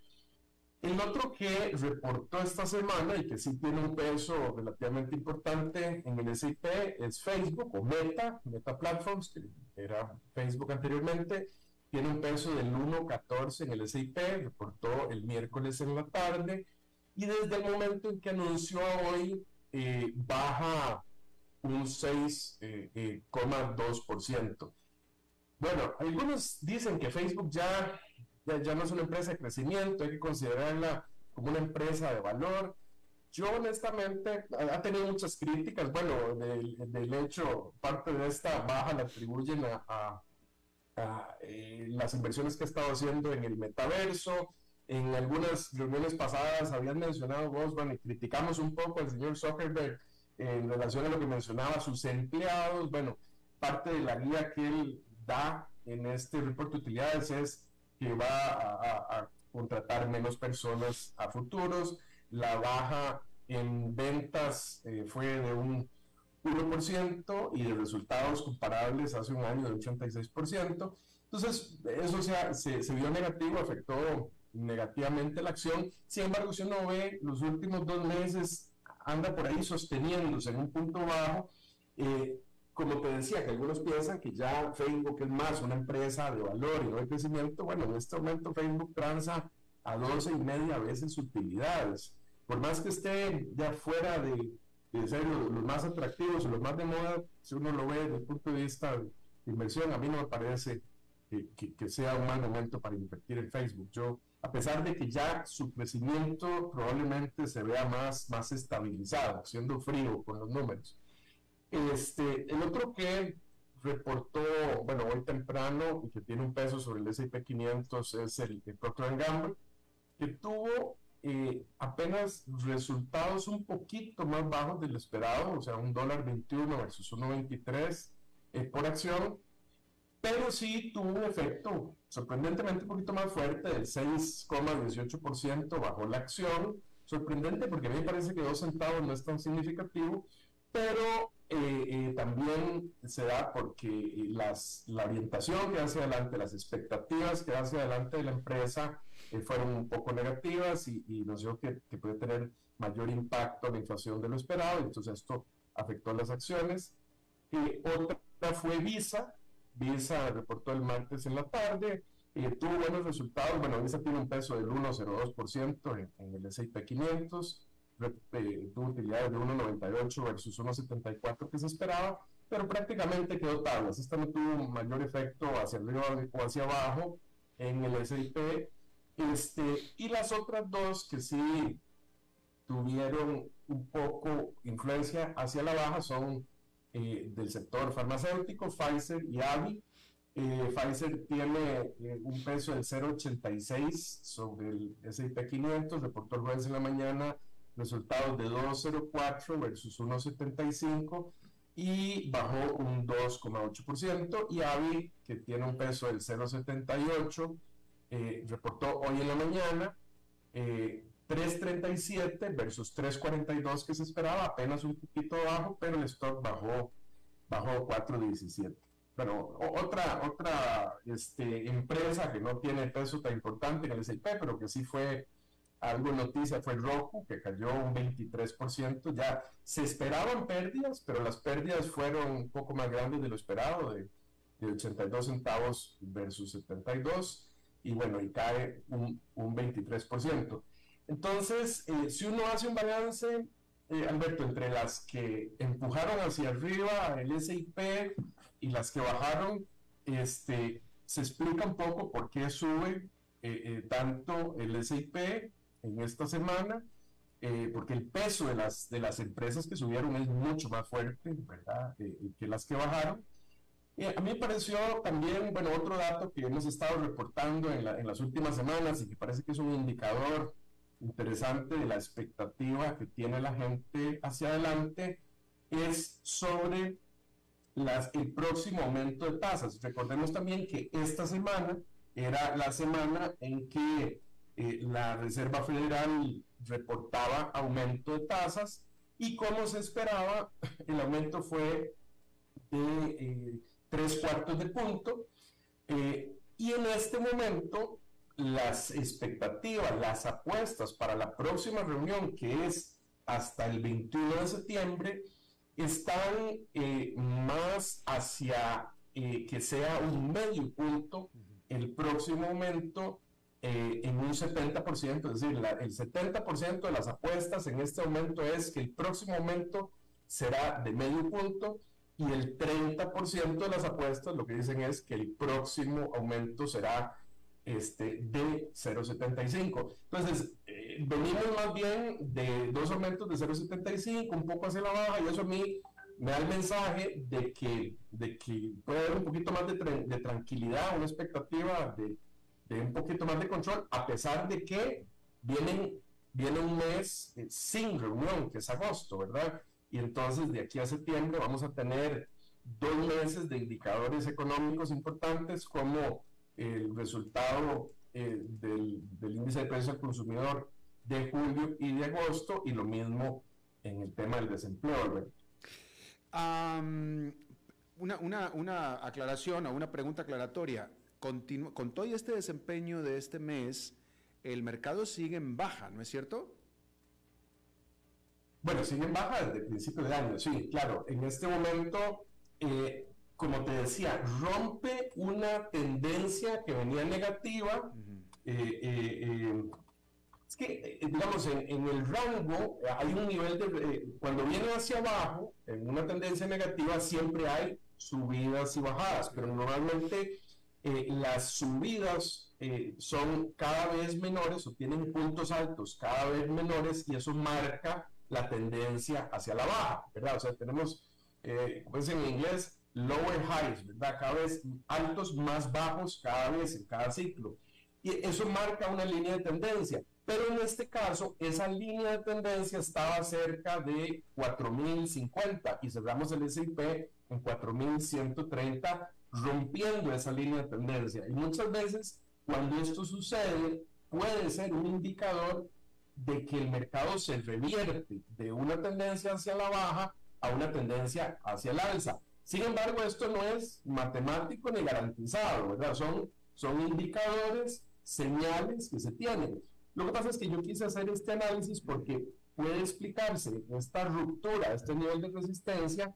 El otro que reportó esta semana y que sí tiene un peso relativamente importante en el S&P es Facebook o Meta, Meta Platforms, que era Facebook anteriormente, tiene un peso del 1.14 en el S&P, reportó el miércoles en la tarde y desde el momento en que anunció hoy eh, baja un 6,2%. Eh, eh, bueno, algunos dicen que Facebook ya ya, no es una empresa de crecimiento, hay que considerarla como una empresa de valor. Yo honestamente ha tenido muchas críticas, bueno, del, hecho, parte de esta baja la atribuyen a, eh, las inversiones que ha estado haciendo en el metaverso. En algunas reuniones pasadas habían mencionado vos, y criticamos un poco al señor Zuckerberg en relación a lo que mencionaba sus empleados. Bueno, parte de la guía que él da en este reporte de utilidades es que va a, contratar menos personas a futuros. La baja en ventas eh, fue de un 1% y de resultados comparables hace un año de 86%. Entonces, eso se, se, vio negativo, afectó negativamente la acción. Sin embargo, si uno ve los últimos dos meses, anda por ahí sosteniéndose en un punto bajo. Eh, como te decía, que algunos piensan que ya Facebook es más una empresa de valor y no de crecimiento, bueno, en este momento Facebook transa a 12 y media veces utilidades. Por más que esté ya fuera de, de ser los, más atractivos o los más de moda, si uno lo ve desde el punto de vista de inversión, a mí no me parece que, que, sea un mal momento para invertir en Facebook. Yo, a pesar de que ya su crecimiento probablemente se vea más, más estabilizado, siendo frío con los números este, el otro que reportó, bueno, hoy temprano y que tiene un peso sobre el S&P 500 es el, Procter Gamble, que tuvo eh, apenas resultados un poquito más bajos del esperado, o sea, un dólar 21 versus 1.23 eh, por acción, pero sí tuvo un efecto sorprendentemente un poquito más fuerte del 6,18% bajo la acción, sorprendente porque a mí me parece que dos centavos no es tan significativo, pero eh, eh, también se da porque las, la orientación que hace adelante, las expectativas que hace adelante de la empresa eh, fueron un poco negativas y, nos dijo que, que, puede tener mayor impacto la inflación de lo esperado, entonces esto afectó las acciones. otra fue Visa, Visa reportó el martes en la tarde, tuvo buenos resultados, bueno, Visa tiene un peso del 1,02% en, en el S&P 500, eh, tuvo utilidades de 1,98 versus 1,74 que se esperaba, pero prácticamente quedó tablas. Esta no tuvo mayor efecto hacia arriba o hacia abajo en el S&P. Este, y las otras dos que sí tuvieron un poco influencia hacia la baja son eh, del sector farmacéutico, Pfizer y AbbVie. Eh, Pfizer tiene un peso del 0,86 sobre el S&P 500, reportó el jueves en la mañana resultados de 2,04 versus 1,75 y bajó un 2,8%. Y AVI, que tiene un peso del 0,78, eh, reportó hoy en la mañana 3,37 eh, versus 3,42 que se esperaba, apenas un poquito bajo, pero el stock bajó, bajó 4,17. bueno, otra, otra este, empresa que no tiene peso tan importante en el S&P, pero que sí fue algo noticia, fue Roku, que cayó un 23%. Ya se esperaban pérdidas, pero las pérdidas fueron un poco más grandes de lo esperado, de, de 82 centavos versus 72, y bueno, y cae un, un 23%. Entonces, eh, si uno hace un balance, eh, Alberto, entre las que empujaron hacia arriba el SIP y las que bajaron, este, se explica un poco por qué sube eh, tanto el SIP en esta semana, porque el peso de las, de las empresas que subieron es mucho más fuerte, ¿verdad?, que las que bajaron. a mí me pareció también, bueno, otro dato que hemos estado reportando en, en las últimas semanas y que parece que es un indicador interesante de la expectativa que tiene la gente hacia adelante es sobre las, el próximo aumento de tasas. Recordemos también que esta semana era la semana en que eh, la Reserva Federal reportaba aumento de tasas y como se esperaba, el aumento fue de eh, tres cuartos de punto. Eh, y en este momento las expectativas, las apuestas para la próxima reunión, que es hasta el 21 de septiembre, están eh, más hacia eh, que sea un medio punto el próximo aumento eh, en un 70%, es decir, el 70% de las apuestas en este aumento es que el próximo aumento será de medio punto y el 30% de las apuestas lo que dicen es que el próximo aumento será este, de 0,75. Entonces, eh, venimos más bien de dos aumentos de 0,75, un poco hacia la baja, y eso a mí me da el mensaje de que, de que puede haber un poquito más de, de tranquilidad, una expectativa de, de, un poquito más de control, a pesar de que vienen, viene un mes eh, sin reunión, que es agosto, ¿verdad? Y entonces de aquí a septiembre vamos a tener dos meses de indicadores económicos importantes como el resultado eh, del, índice de precios al consumidor de julio y de agosto y lo mismo en el tema del desempleo, una, una, aclaración o una pregunta aclaratoria. Con todo este desempeño de este mes, el mercado sigue en baja, ¿no es cierto? Bueno, sigue en baja desde el principio de año, sí, claro. En este momento eh, como te decía, rompe una tendencia que venía negativa. Eh, eh, eh, es que, digamos, en, el rango hay un nivel de... cuando viene hacia abajo, en una tendencia negativa, siempre hay subidas y bajadas, pero normalmente las subidas son cada vez menores o tienen puntos altos cada vez menores y eso marca la tendencia hacia la baja, ¿verdad? O sea, tenemos, como es en inglés, lower highs, ¿verdad? Cada vez altos más bajos, cada vez en cada ciclo. Y eso marca una línea de tendencia. Pero en este caso, esa línea de tendencia estaba cerca de 4.050 y cerramos el S&P en 4.130, rompiendo esa línea de tendencia. Y muchas veces, cuando esto sucede, puede ser un indicador de que el mercado se revierte de una tendencia hacia la baja a una tendencia hacia el alza. Sin embargo, esto no es matemático ni garantizado, ¿verdad? Son, son indicadores, señales que se tienen. Lo que pasa es que yo quise hacer este análisis porque puede explicarse esta ruptura, este nivel de resistencia,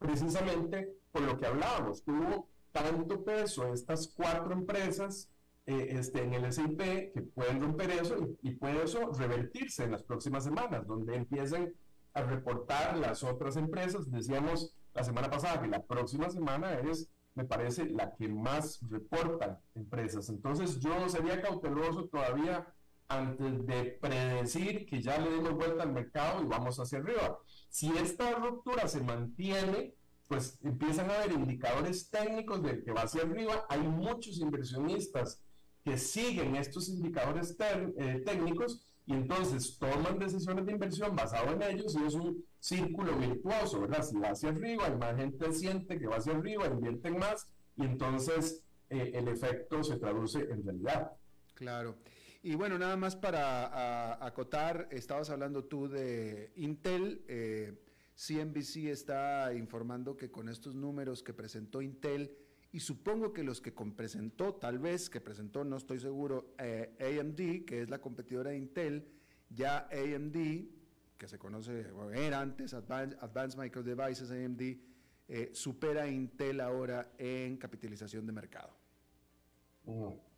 precisamente por lo que hablábamos. Tuvo tanto peso estas cuatro empresas eh, este, en el S&P que pueden romper eso y, y, puede eso revertirse en las próximas semanas, donde empiecen a reportar las otras empresas. Decíamos la semana pasada que la próxima semana es, me parece, la que más reportan empresas. Entonces yo sería cauteloso todavía antes de predecir que ya le dimos vuelta al mercado y vamos hacia arriba. Si esta ruptura se mantiene, pues empiezan a haber indicadores técnicos de que va hacia arriba. Hay muchos inversionistas que siguen estos indicadores eh, técnicos y entonces toman decisiones de inversión basado en ellos y es un círculo virtuoso, ¿verdad? Si va hacia arriba, hay más gente siente que va hacia arriba, invierten más y entonces eh, el efecto se traduce en realidad. Claro. Y bueno, nada más para acotar, estabas hablando tú de Intel. Eh, CNBC está informando que con estos números que presentó Intel, y supongo que los que presentó, tal vez que presentó, no estoy seguro, eh, AMD, que es la competidora de Intel, ya AMD, que se conoce, era antes Advanced, Micro Devices, AMD, eh, supera a Intel ahora en capitalización de mercado. Mm.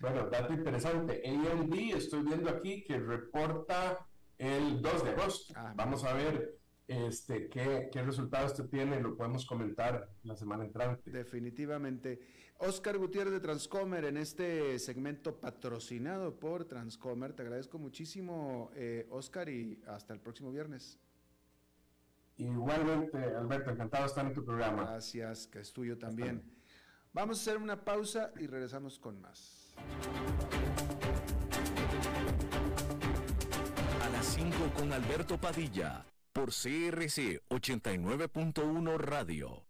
Bueno, dato interesante. AMD, estoy viendo aquí que reporta el 2 de agosto. Ah, Vamos a ver este, ¿qué, ¿Qué resultados te tiene? Lo podemos comentar la semana entrante. Definitivamente. Oscar Gutiérrez de Transcomer en este segmento patrocinado por Transcomer. Te agradezco muchísimo, eh, Oscar, y hasta el próximo viernes. Igualmente, Alberto, encantado de estar en tu programa. Gracias, que es tuyo también. Vamos a hacer una pausa y regresamos con más. A las 5 con Alberto Padilla por CRC 89.1 Radio.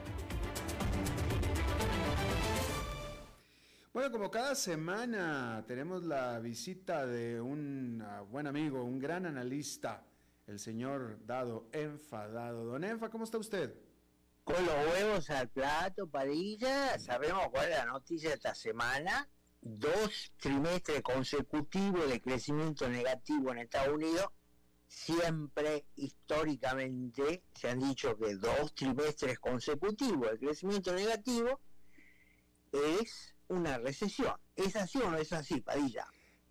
Bueno, como cada semana tenemos la visita de un ah, buen amigo, un gran analista, el señor Dado Enfadado. Don Enfa, ¿cómo está usted? Con los huevos al plato, Padilla. Sabemos cuál es la noticia de esta semana. Dos trimestres consecutivos de crecimiento negativo en Estados Unidos. Siempre, históricamente, se han dicho que dos trimestres consecutivos de crecimiento negativo es una recesión. ¿Es así o no es así, Padilla?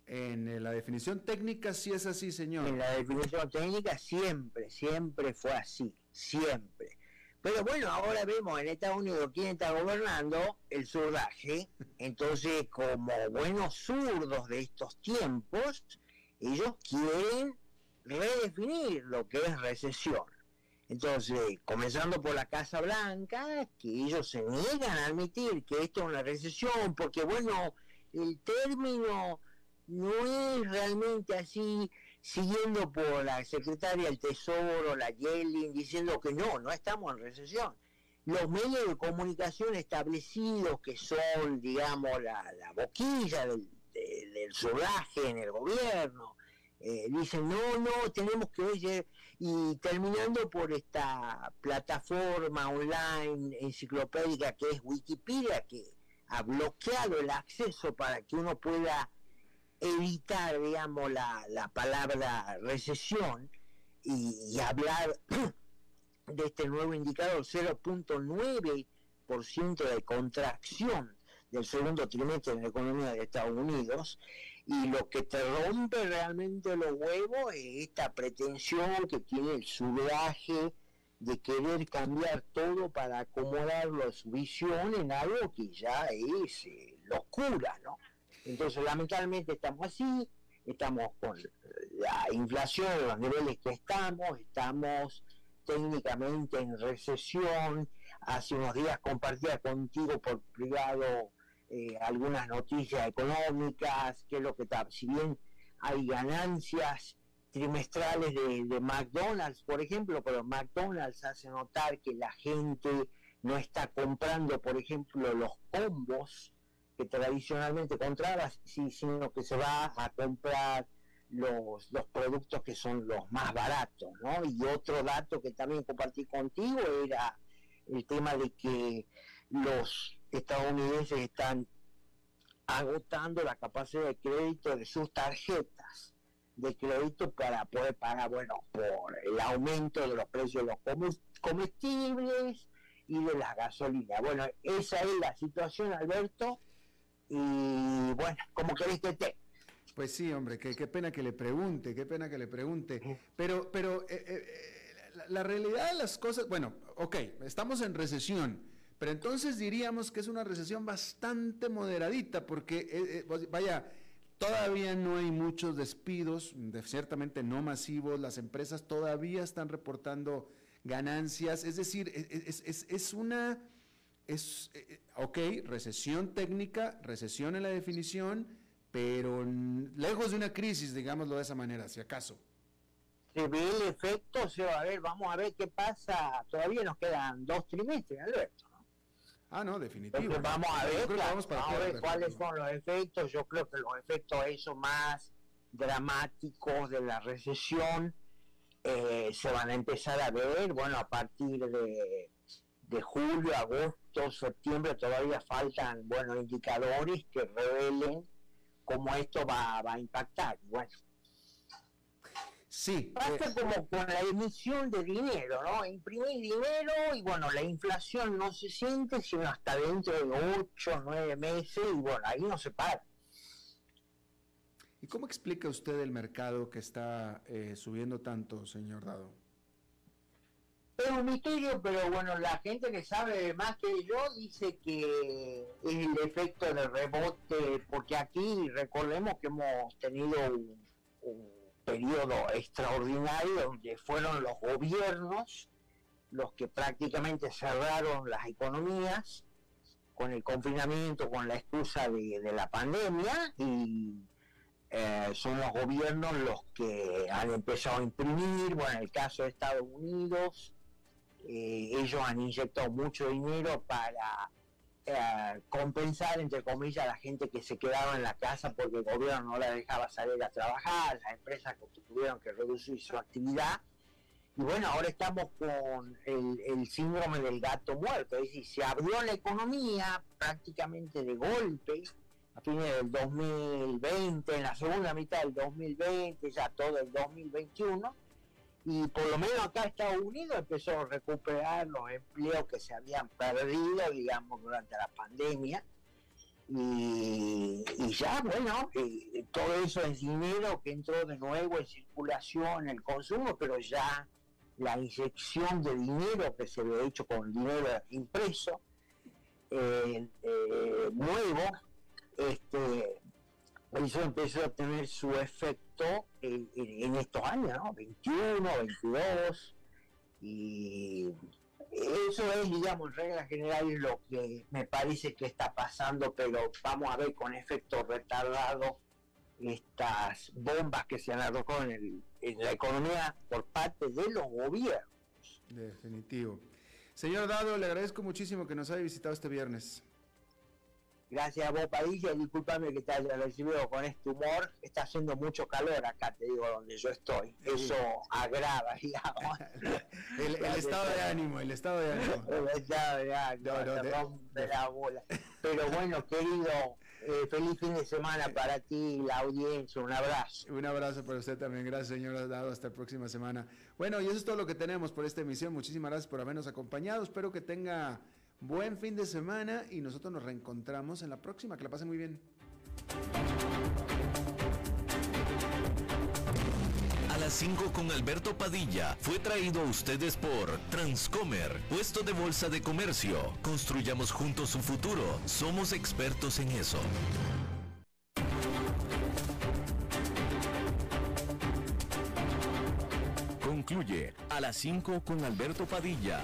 En eh, la definición técnica sí es así, señor. En la definición técnica siempre, siempre fue así, siempre. Pero bueno, ahora vemos en Estados Unidos quién está gobernando, el surdaje. Entonces, como buenos zurdos de estos tiempos, ellos quieren redefinir lo que es recesión. Entonces, comenzando por la Casa Blanca, que ellos se niegan a admitir que esto es una recesión, porque bueno, el término no es realmente así, siguiendo por la secretaria del Tesoro, la Yellen, diciendo que no, no estamos en recesión. Los medios de comunicación establecidos, que son, digamos, la, boquilla del, del, en el gobierno, eh, dicen, no, no, tenemos que ver y terminando por esta plataforma online enciclopédica que es Wikipedia, que ha bloqueado el acceso para que uno pueda evitar, digamos, la, la palabra recesión y, hablar de este nuevo indicador 0.9% de contracción del segundo trimestre en la economía de Estados Unidos y lo que te rompe realmente los huevos es esta pretensión que tiene el subraje de querer cambiar todo para acomodarlo a su visión en algo que ya es eh, locura, ¿no? Entonces, lamentablemente estamos así, estamos con la inflación a los niveles que estamos, estamos técnicamente en recesión. Hace unos días compartía contigo por privado eh, algunas noticias económicas, que es lo que está. Si bien hay ganancias trimestrales de, McDonald's, por ejemplo, pero McDonald's hace notar que la gente no está comprando, por ejemplo, los combos que tradicionalmente compraba, sino que se va a comprar los, los productos que son los más baratos, ¿no? Y otro dato que también compartí contigo era el tema de que los estadounidenses están agotando la capacidad de crédito de sus tarjetas de crédito para poder pagar, bueno, por el aumento de los precios de los comestibles y de las gasolinas. Bueno, esa es la situación, Alberto, y bueno, como querés que te... Pues sí, hombre, qué, qué pena que le pregunte, qué pena que le pregunte. Pero, pero eh, eh, la, realidad de las cosas, bueno, ok, estamos en recesión, pero entonces diríamos que es una recesión bastante moderadita, porque, eh, vaya, todavía no hay muchos despidos, ciertamente no masivos, las empresas todavía están reportando ganancias, es decir, e, e, es, es, una, es, ok, recesión técnica, recesión en la definición, pero lejos de una crisis, digámoslo de esa manera, si acaso. Se ve el efecto, o a ver, vamos a ver qué pasa, todavía nos quedan dos trimestres, Alberto. Ah, no, definitivamente. vamos a ver, vamos, a ver cuáles son los efectos. Yo creo que los efectos esos más dramáticos de la recesión eh, se van a empezar a ver, bueno, a partir de, de julio, agosto, septiembre, todavía faltan, bueno, indicadores que revelen cómo esto va, va a impactar. Bueno, Sí. Pasa eh, como con la emisión de dinero, ¿no? Imprimir dinero y bueno, la inflación no se siente sino hasta dentro de 8 o 9 meses y bueno, ahí no se para. ¿Y cómo explica usted el mercado que está eh, subiendo tanto, señor Dado? Es un misterio, pero bueno, la gente que sabe más que yo dice que es el efecto de rebote, porque aquí recordemos que hemos tenido un periodo extraordinario donde fueron los gobiernos los que prácticamente cerraron las economías con el confinamiento, con la excusa de, la pandemia y eh, son los gobiernos los que han empezado a imprimir, bueno, en el caso de Estados Unidos, eh, ellos han inyectado mucho dinero para eh, compensar, entre comillas, a la gente que se quedaba en la casa porque el gobierno no la dejaba salir a trabajar, las empresas tuvieron que reducir su actividad. Y bueno, ahora estamos con el, síndrome del gato muerto, es decir, se abrió la economía prácticamente de golpe a fines del 2020, en la segunda mitad del 2020, ya todo el 2021 y por lo menos acá Estados Unidos empezó a recuperar los empleos que se habían perdido, digamos, durante la pandemia. Y, ya, bueno, eh, todo eso es dinero que entró de nuevo en circulación, el consumo, pero ya la inyección de dinero que se había hecho con dinero impreso, eh, eh, nuevo, eso empezó a tener su efecto en, estos años, ¿no? 21, 22, y eso es, digamos, en regla general lo que me parece que está pasando, pero vamos a ver con efecto retardado estas bombas que se han arrojado en, en la economía por parte de los gobiernos. Definitivo. Señor Dado, le agradezco muchísimo que nos haya visitado este viernes. Gracias a vos, Padilla. Disculpame que te haya recibido con este humor. Está haciendo mucho calor acá, te digo, donde yo estoy. Eso agrava, digamos. el, estado de ánimo, el estado de ánimo. El estado de ánimo, de... la bola. Pero bueno, querido, eh, feliz fin de semana para ti la audiencia. Un abrazo. Un abrazo para usted también. Gracias, señor Dado. Hasta la próxima semana. Bueno, y eso es todo lo que tenemos por esta emisión. Muchísimas gracias por habernos acompañado. Espero que tenga Buen fin de semana y nosotros nos reencontramos en la próxima. Que la pasen muy bien. A las 5 con Alberto Padilla fue traído a ustedes por Transcomer, puesto de bolsa de comercio. Construyamos juntos su futuro. Somos expertos en eso. Concluye a las 5 con Alberto Padilla